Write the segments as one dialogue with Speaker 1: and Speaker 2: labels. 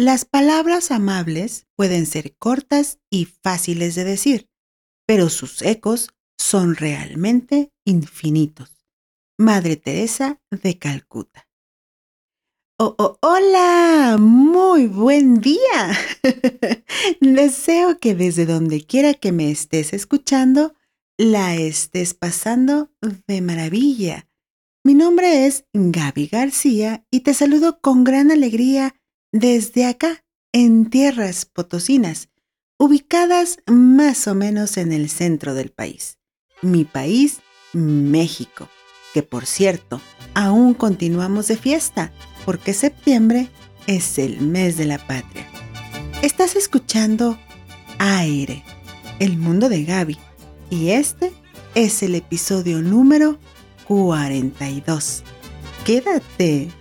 Speaker 1: Las palabras amables pueden ser cortas y fáciles de decir, pero sus ecos son realmente infinitos. Madre Teresa de Calcuta. Oh, oh, hola, muy buen día. Deseo que desde donde quiera que me estés escuchando, la estés pasando de maravilla. Mi nombre es Gaby García y te saludo con gran alegría desde acá, en tierras potosinas, ubicadas más o menos en el centro del país. Mi país, México, que por cierto, aún continuamos de fiesta, porque septiembre es el mes de la patria. Estás escuchando Aire, el mundo de Gaby, y este es el episodio número 42. Quédate.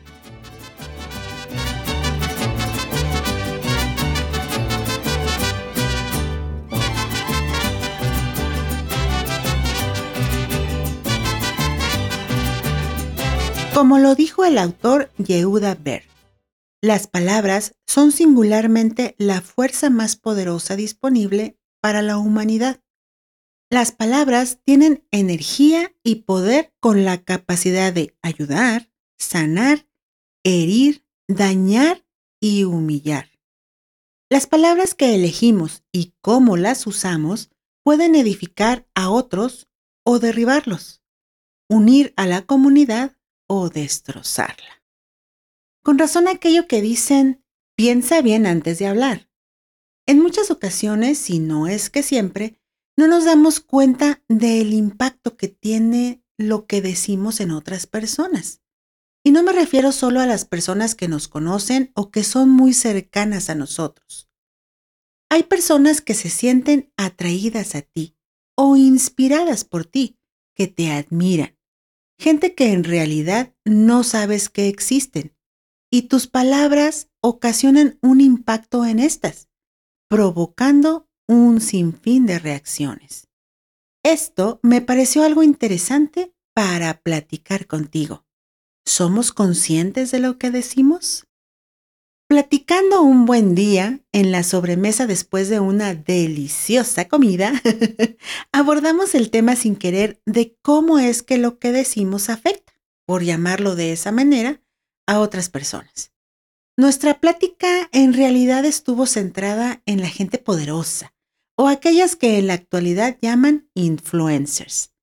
Speaker 1: Como lo dijo el autor Yehuda Ber, las palabras son singularmente la fuerza más poderosa disponible para la humanidad. Las palabras tienen energía y poder con la capacidad de ayudar, sanar, herir, dañar y humillar. Las palabras que elegimos y cómo las usamos pueden edificar a otros o derribarlos, unir a la comunidad o destrozarla. Con razón aquello que dicen, piensa bien antes de hablar. En muchas ocasiones, si no es que siempre, no nos damos cuenta del impacto que tiene lo que decimos en otras personas. Y no me refiero solo a las personas que nos conocen o que son muy cercanas a nosotros. Hay personas que se sienten atraídas a ti o inspiradas por ti, que te admiran. Gente que en realidad no sabes que existen. Y tus palabras ocasionan un impacto en estas, provocando un sinfín de reacciones. Esto me pareció algo interesante para platicar contigo. ¿Somos conscientes de lo que decimos? Platicando un buen día en la sobremesa después de una deliciosa comida, abordamos el tema sin querer de cómo es que lo que decimos afecta, por llamarlo de esa manera, a otras personas. Nuestra plática en realidad estuvo centrada en la gente poderosa, o aquellas que en la actualidad llaman influencers.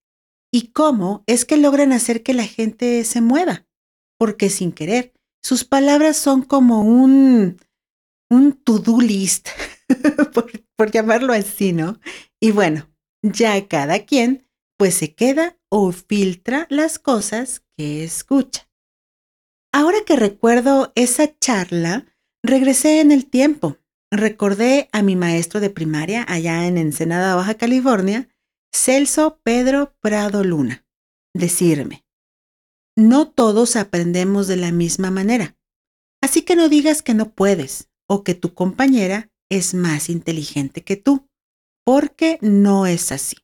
Speaker 1: ¿Y cómo es que logran hacer que la gente se mueva? Porque sin querer, sus palabras son como un, un to-do list, por, por llamarlo así, ¿no? Y bueno, ya cada quien pues se queda o filtra las cosas que escucha. Ahora que recuerdo esa charla, regresé en el tiempo recordé a mi maestro de primaria allá en Ensenada, Baja California, Celso Pedro Prado Luna, decirme, no todos aprendemos de la misma manera, así que no digas que no puedes o que tu compañera es más inteligente que tú, porque no es así.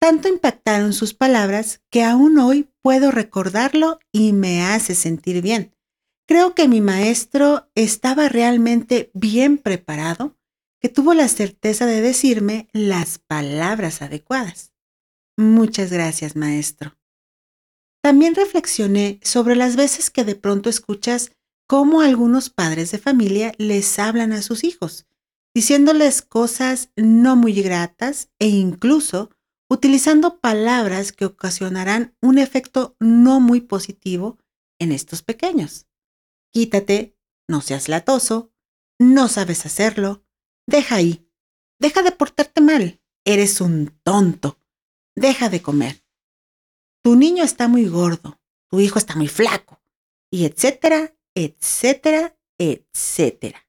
Speaker 1: Tanto impactaron sus palabras que aún hoy puedo recordarlo y me hace sentir bien, Creo que mi maestro estaba realmente bien preparado, que tuvo la certeza de decirme las palabras adecuadas. Muchas gracias, maestro. También reflexioné sobre las veces que de pronto escuchas cómo algunos padres de familia les hablan a sus hijos, diciéndoles cosas no muy gratas e incluso utilizando palabras que ocasionarán un efecto no muy positivo en estos pequeños. Quítate, no seas latoso, no sabes hacerlo, deja ahí, deja de portarte mal, eres un tonto, deja de comer. Tu niño está muy gordo, tu hijo está muy flaco, y etcétera, etcétera, etcétera.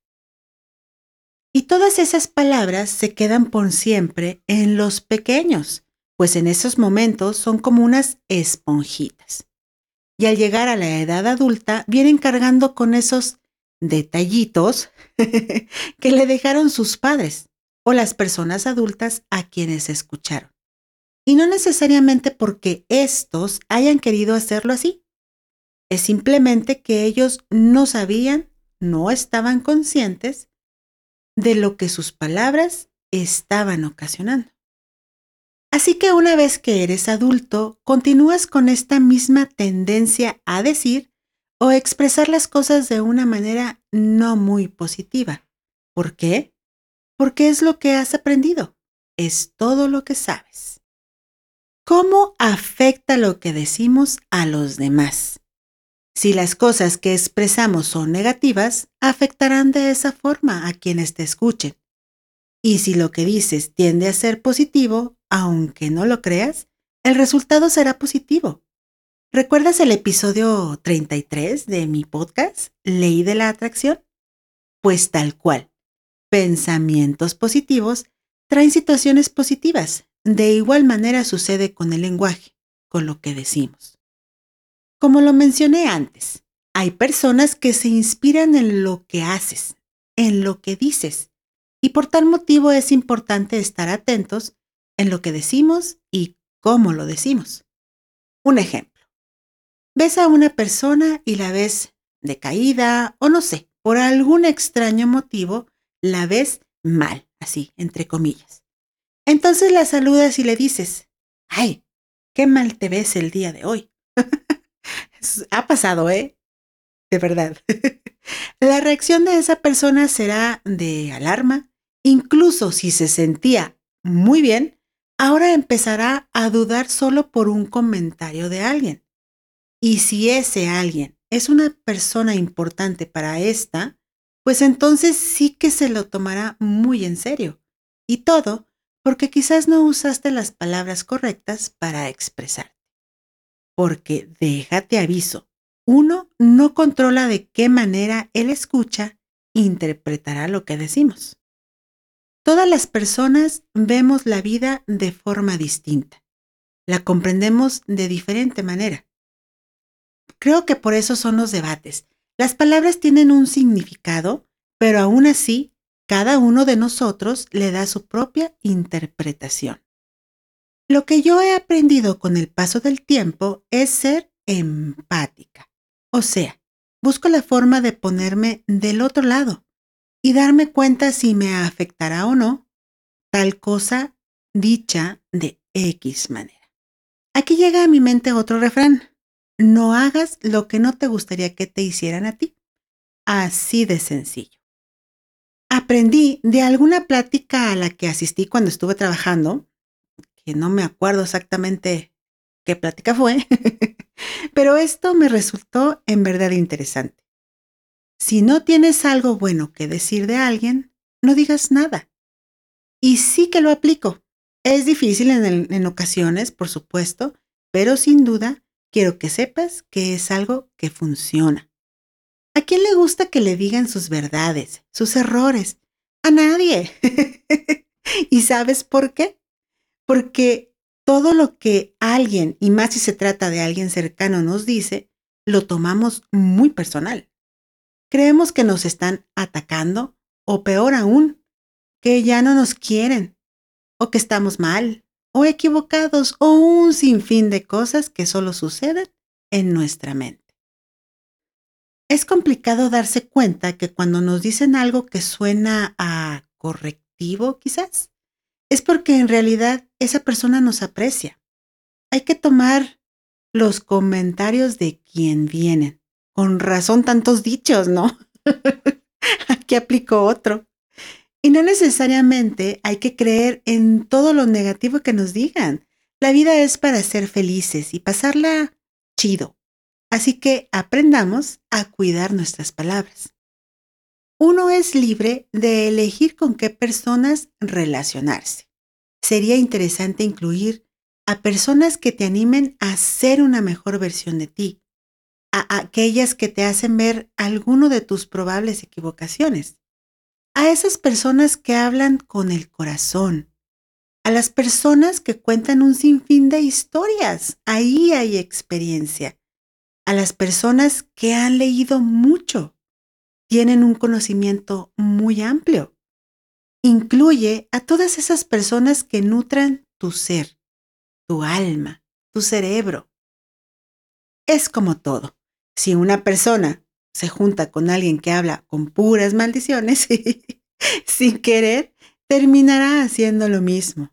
Speaker 1: Y todas esas palabras se quedan por siempre en los pequeños, pues en esos momentos son como unas esponjitas y al llegar a la edad adulta vienen cargando con esos detallitos que le dejaron sus padres o las personas adultas a quienes escucharon. Y no necesariamente porque estos hayan querido hacerlo así. Es simplemente que ellos no sabían, no estaban conscientes de lo que sus palabras estaban ocasionando. Así que una vez que eres adulto, continúas con esta misma tendencia a decir o expresar las cosas de una manera no muy positiva. ¿Por qué? Porque es lo que has aprendido, es todo lo que sabes. ¿Cómo afecta lo que decimos a los demás? Si las cosas que expresamos son negativas, afectarán de esa forma a quienes te escuchen. Y si lo que dices tiende a ser positivo, aunque no lo creas, el resultado será positivo. ¿Recuerdas el episodio 33 de mi podcast, Ley de la Atracción? Pues tal cual. Pensamientos positivos traen situaciones positivas. De igual manera sucede con el lenguaje, con lo que decimos. Como lo mencioné antes, hay personas que se inspiran en lo que haces, en lo que dices, y por tal motivo es importante estar atentos en lo que decimos y cómo lo decimos. Un ejemplo. Ves a una persona y la ves decaída o no sé, por algún extraño motivo la ves mal, así, entre comillas. Entonces la saludas y le dices, ay, qué mal te ves el día de hoy. ha pasado, ¿eh? De verdad. la reacción de esa persona será de alarma, incluso si se sentía muy bien, ahora empezará a dudar solo por un comentario de alguien. Y si ese alguien es una persona importante para esta, pues entonces sí que se lo tomará muy en serio. Y todo porque quizás no usaste las palabras correctas para expresarte. Porque déjate aviso, uno no controla de qué manera él escucha e interpretará lo que decimos. Todas las personas vemos la vida de forma distinta. La comprendemos de diferente manera. Creo que por eso son los debates. Las palabras tienen un significado, pero aún así, cada uno de nosotros le da su propia interpretación. Lo que yo he aprendido con el paso del tiempo es ser empática. O sea, busco la forma de ponerme del otro lado y darme cuenta si me afectará o no tal cosa dicha de X manera. Aquí llega a mi mente otro refrán. No hagas lo que no te gustaría que te hicieran a ti. Así de sencillo. Aprendí de alguna plática a la que asistí cuando estuve trabajando, que no me acuerdo exactamente qué plática fue, pero esto me resultó en verdad interesante. Si no tienes algo bueno que decir de alguien, no digas nada. Y sí que lo aplico. Es difícil en, en ocasiones, por supuesto, pero sin duda quiero que sepas que es algo que funciona. ¿A quién le gusta que le digan sus verdades, sus errores? A nadie. ¿Y sabes por qué? Porque todo lo que alguien, y más si se trata de alguien cercano, nos dice, lo tomamos muy personal. Creemos que nos están atacando o peor aún, que ya no nos quieren o que estamos mal o equivocados o un sinfín de cosas que solo suceden en nuestra mente. Es complicado darse cuenta que cuando nos dicen algo que suena a correctivo quizás, es porque en realidad esa persona nos aprecia. Hay que tomar los comentarios de quien vienen. Con razón tantos dichos, ¿no? Aquí aplico otro. Y no necesariamente hay que creer en todo lo negativo que nos digan. La vida es para ser felices y pasarla chido. Así que aprendamos a cuidar nuestras palabras. Uno es libre de elegir con qué personas relacionarse. Sería interesante incluir a personas que te animen a ser una mejor versión de ti, a aquellas que te hacen ver alguno de tus probables equivocaciones a esas personas que hablan con el corazón, a las personas que cuentan un sinfín de historias. Ahí hay experiencia. A las personas que han leído mucho, tienen un conocimiento muy amplio. Incluye a todas esas personas que nutran tu ser, tu alma, tu cerebro. Es como todo. Si una persona se junta con alguien que habla con puras maldiciones, sin querer, terminará haciendo lo mismo.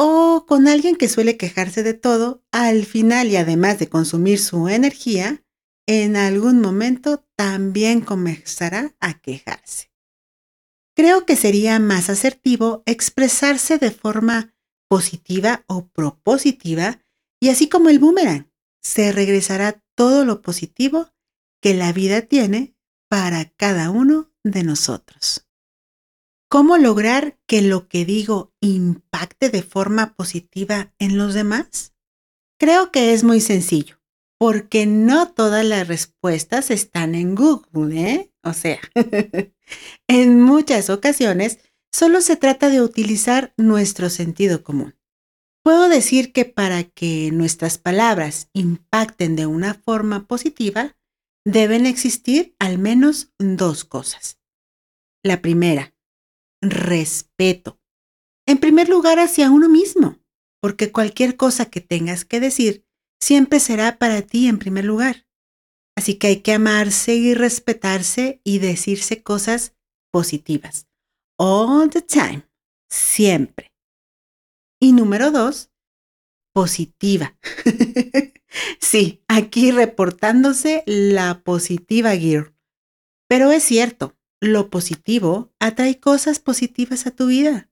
Speaker 1: O con alguien que suele quejarse de todo, al final y además de consumir su energía, en algún momento también comenzará a quejarse. Creo que sería más asertivo expresarse de forma positiva o propositiva y así como el boomerang, se regresará todo lo positivo que la vida tiene para cada uno de nosotros. ¿Cómo lograr que lo que digo impacte de forma positiva en los demás? Creo que es muy sencillo, porque no todas las respuestas están en Google, ¿eh? O sea, en muchas ocasiones solo se trata de utilizar nuestro sentido común. Puedo decir que para que nuestras palabras impacten de una forma positiva, deben existir al menos dos cosas. La primera, respeto. En primer lugar, hacia uno mismo, porque cualquier cosa que tengas que decir siempre será para ti en primer lugar. Así que hay que amarse y respetarse y decirse cosas positivas. All the time. Siempre. Y número dos, positiva. sí, aquí reportándose la positiva gear. Pero es cierto, lo positivo atrae cosas positivas a tu vida.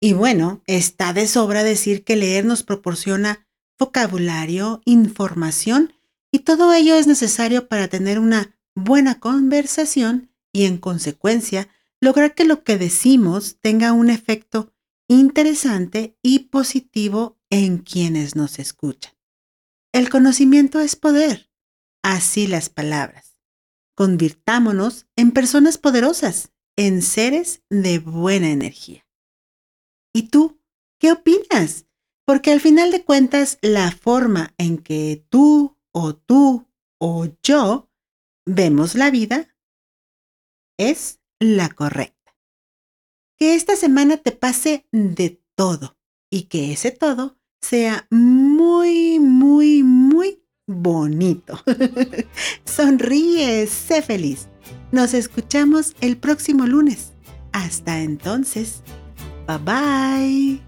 Speaker 1: Y bueno, está de sobra decir que leer nos proporciona vocabulario, información y todo ello es necesario para tener una buena conversación y en consecuencia lograr que lo que decimos tenga un efecto interesante y positivo en quienes nos escuchan. El conocimiento es poder, así las palabras. Convirtámonos en personas poderosas, en seres de buena energía. ¿Y tú qué opinas? Porque al final de cuentas, la forma en que tú o tú o yo vemos la vida es la correcta. Que esta semana te pase de todo y que ese todo sea muy, muy, muy bonito. Sonríe, sé feliz. Nos escuchamos el próximo lunes. Hasta entonces, bye bye.